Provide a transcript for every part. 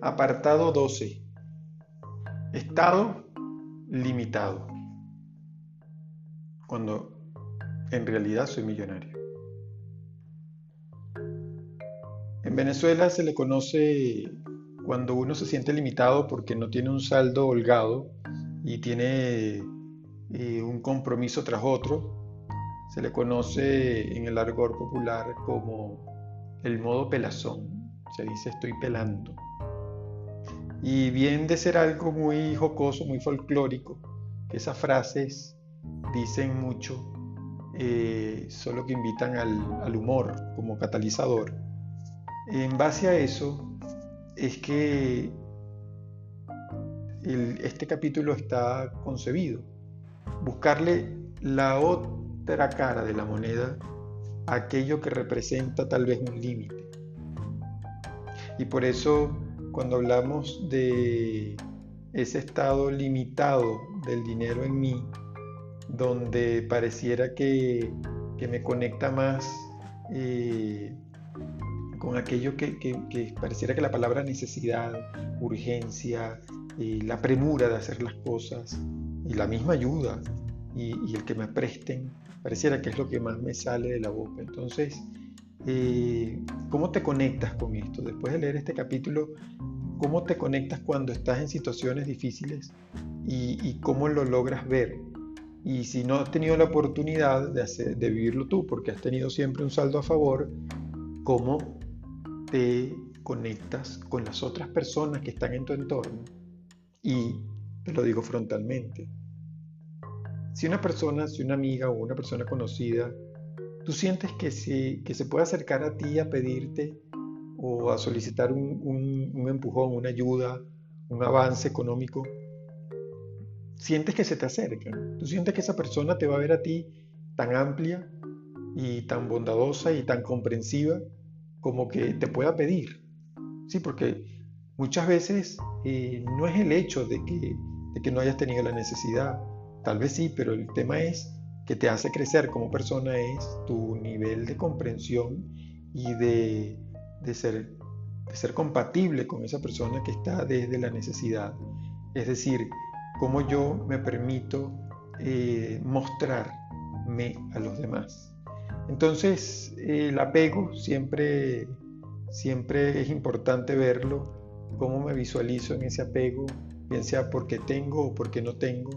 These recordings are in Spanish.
Apartado 12. Estado limitado. Cuando en realidad soy millonario. En Venezuela se le conoce cuando uno se siente limitado porque no tiene un saldo holgado y tiene eh, un compromiso tras otro. Se le conoce en el argor popular como el modo pelazón. Se dice estoy pelando. Y bien de ser algo muy jocoso, muy folclórico, que esas frases dicen mucho, eh, solo que invitan al humor como catalizador. En base a eso, es que este capítulo está concebido. Buscarle la otra cara de la moneda, aquello que representa tal vez un límite. Y por eso cuando hablamos de ese estado limitado del dinero en mí, donde pareciera que, me conecta más eh, con aquello que, pareciera que la palabra necesidad, urgencia, eh, la premura de hacer las cosas y la misma ayuda y, el que me presten, pareciera que es lo que más me sale de la boca. Entonces, eh, ¿cómo te conectas con esto? Después de leer este capítulo, ¿cómo te conectas cuando estás en situaciones difíciles y, cómo lo logras ver? Y si no has tenido la oportunidad de, de vivirlo tú, porque has tenido siempre un saldo a favor, ¿cómo te conectas con las otras personas que están en tu entorno y te lo digo frontalmente. Si una persona, si una amiga o una persona conocida, tú sientes que, si, que se puede acercar a ti a pedirte o a solicitar un, un empujón, una ayuda, un avance económico, sientes que se te acercan. Tú sientes que esa persona te va a ver a ti tan amplia y tan bondadosa y tan comprensiva como que te pueda pedir. Sí, porque muchas veces eh, no es el hecho de que, de que no hayas tenido la necesidad, tal vez sí, pero el tema es que te hace crecer como persona es tu nivel de comprensión y de, de, ser, de ser compatible con esa persona que está desde la necesidad. Es decir, cómo yo me permito eh, mostrarme a los demás. Entonces, el apego siempre, siempre es importante verlo, cómo me visualizo en ese apego, bien sea porque tengo o porque no tengo,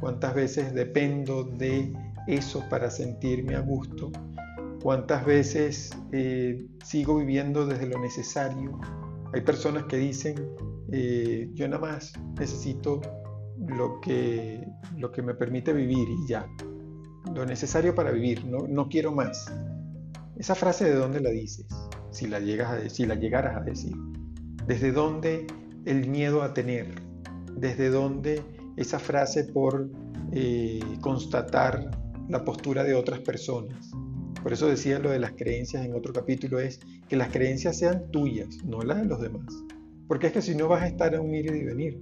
cuántas veces dependo de eso para sentirme a gusto, cuántas veces eh, sigo viviendo desde lo necesario. Hay personas que dicen, eh, yo nada más necesito lo que, lo que me permite vivir y ya lo necesario para vivir, no, no quiero más. Esa frase de dónde la dices, si la, llegas a, si la llegaras a decir. ¿Desde dónde el miedo a tener? ¿Desde dónde esa frase por eh, constatar la postura de otras personas? Por eso decía lo de las creencias en otro capítulo, es que las creencias sean tuyas, no las de los demás. Porque es que si no vas a estar a un ir y venir.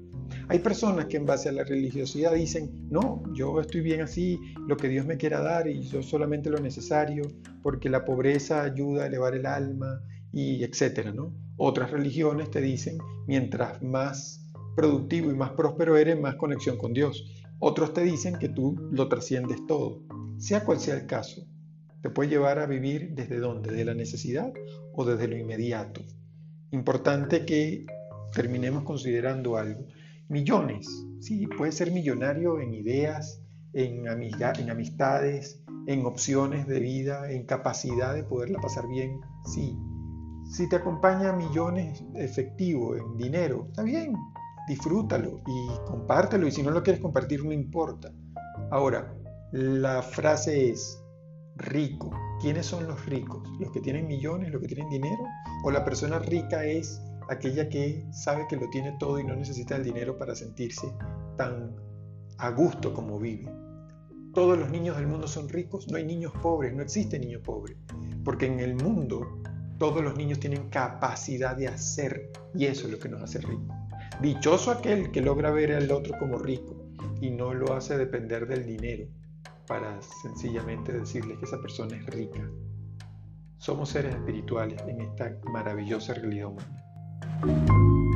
Hay personas que en base a la religiosidad dicen, no, yo estoy bien así, lo que Dios me quiera dar y yo solamente lo necesario, porque la pobreza ayuda a elevar el alma y etcétera, ¿no? Otras religiones te dicen, mientras más productivo y más próspero eres, más conexión con Dios. Otros te dicen que tú lo trasciendes todo. Sea cual sea el caso, te puede llevar a vivir desde dónde, de la necesidad o desde lo inmediato. Importante que terminemos considerando algo millones. Sí, puede ser millonario en ideas, en, en amistades, en opciones de vida, en capacidad de poderla pasar bien. Sí. Si te acompaña millones efectivo, en dinero, está bien, disfrútalo y compártelo. Y si no lo quieres compartir, no importa. Ahora, la frase es rico. ¿Quiénes son los ricos? ¿Los que tienen millones, los que tienen dinero? ¿O la persona rica es aquella que sabe que lo tiene todo y no necesita el dinero para sentirse tan a gusto como vive. Todos los niños del mundo son ricos, no hay niños pobres, no existe niño pobre, porque en el mundo todos los niños tienen capacidad de hacer y eso es lo que nos hace ricos. Dichoso aquel que logra ver al otro como rico y no lo hace depender del dinero para sencillamente decirle que esa persona es rica. Somos seres espirituales en esta maravillosa realidad humana.